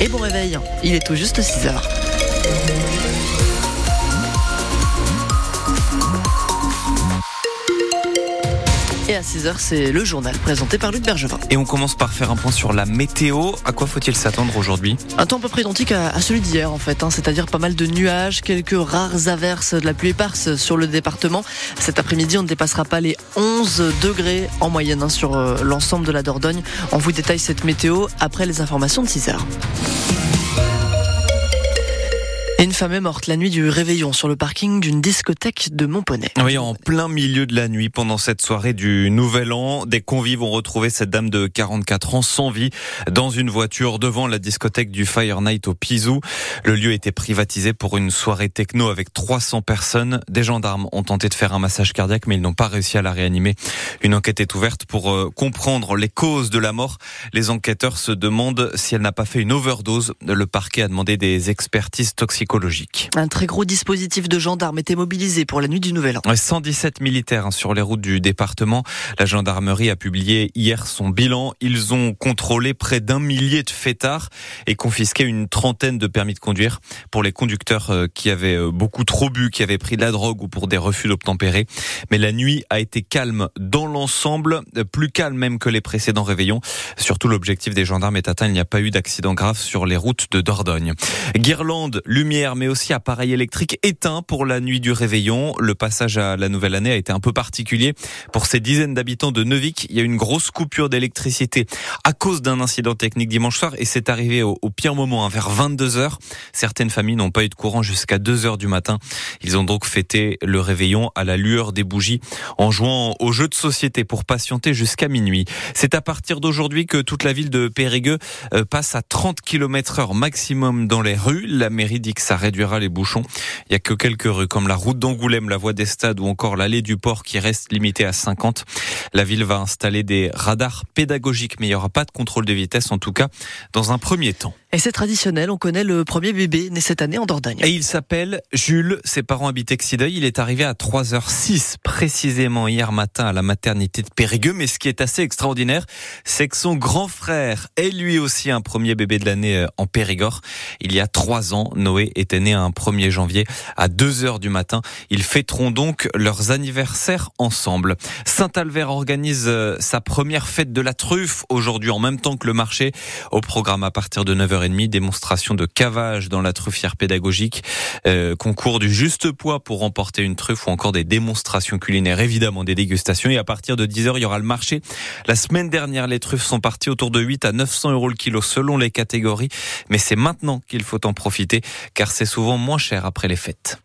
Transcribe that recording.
Et bon réveil, il est tout juste 6 heures. Et à 6h, c'est le journal présenté par Luc Bergevin. Et on commence par faire un point sur la météo. À quoi faut-il s'attendre aujourd'hui Un temps à peu près identique à, celui d'hier en fait, hein. c'est-à-dire pas mal de nuages, quelques rares averses, de la pluie éparse sur le département. Cet après-midi, on ne dépassera pas les 11 degrés en moyenne hein, sur euh, l'ensemble de la Dordogne. On vous détaille cette météo après les informations de 6h. Femme est morte la nuit du réveillon sur le parking d'une discothèque de Montponey. Oui, en plein milieu de la nuit, pendant cette soirée du Nouvel An, des convives ont retrouvé cette dame de 44 ans sans vie dans une voiture devant la discothèque du Fire Night au Pizou. Le lieu était privatisé pour une soirée techno avec 300 personnes. Des gendarmes ont tenté de faire un massage cardiaque, mais ils n'ont pas réussi à la réanimer. Une enquête est ouverte pour euh, comprendre les causes de la mort. Les enquêteurs se demandent si elle n'a pas fait une overdose. Le parquet a demandé des expertises toxicologiques un très gros dispositif de gendarmes était mobilisé pour la nuit du Nouvel An. 117 militaires hein, sur les routes du département. La gendarmerie a publié hier son bilan. Ils ont contrôlé près d'un millier de fêtards et confisqué une trentaine de permis de conduire pour les conducteurs euh, qui avaient euh, beaucoup trop bu, qui avaient pris de la drogue ou pour des refus d'obtempérer. Mais la nuit a été calme dans l'ensemble, plus calme même que les précédents réveillons. Surtout l'objectif des gendarmes est atteint. Il n'y a pas eu d'accident grave sur les routes de Dordogne. Guirlande, lumière mais aussi appareil électrique éteint pour la nuit du réveillon. Le passage à la nouvelle année a été un peu particulier. Pour ces dizaines d'habitants de Neuvik, il y a une grosse coupure d'électricité à cause d'un incident technique dimanche soir et c'est arrivé au, pire moment, hein, vers 22 heures. Certaines familles n'ont pas eu de courant jusqu'à 2 heures du matin. Ils ont donc fêté le réveillon à la lueur des bougies en jouant aux jeux de société pour patienter jusqu'à minuit. C'est à partir d'aujourd'hui que toute la ville de Périgueux euh, passe à 30 km heure maximum dans les rues. La mairie dit que ça réduira les bouchons. Il y a que quelques rues comme la route d'Angoulême, la voie des stades ou encore l'allée du port qui reste limitée à 50. La ville va installer des radars pédagogiques, mais il n'y aura pas de contrôle de vitesse en tout cas dans un premier temps. Et c'est traditionnel, on connaît le premier bébé né cette année en Dordogne. Et il s'appelle Jules, ses parents habitent Exideuil, il est arrivé à 3h06 précisément hier matin à la maternité de Périgueux, mais ce qui est assez extraordinaire, c'est que son grand frère est lui aussi un premier bébé de l'année euh, en Périgord. Il y a trois ans, Noé était né un 1er janvier à 2h du matin. Ils fêteront donc leurs anniversaires ensemble. Saint-Albert organise euh, sa première fête de la truffe aujourd'hui en même temps que le marché. Au programme à partir de 9h démonstration de cavage dans la truffière pédagogique, euh, concours du juste poids pour remporter une truffe ou encore des démonstrations culinaires, évidemment des dégustations. Et à partir de 10h, il y aura le marché. La semaine dernière, les truffes sont parties autour de 8 à 900 euros le kilo selon les catégories. Mais c'est maintenant qu'il faut en profiter car c'est souvent moins cher après les fêtes.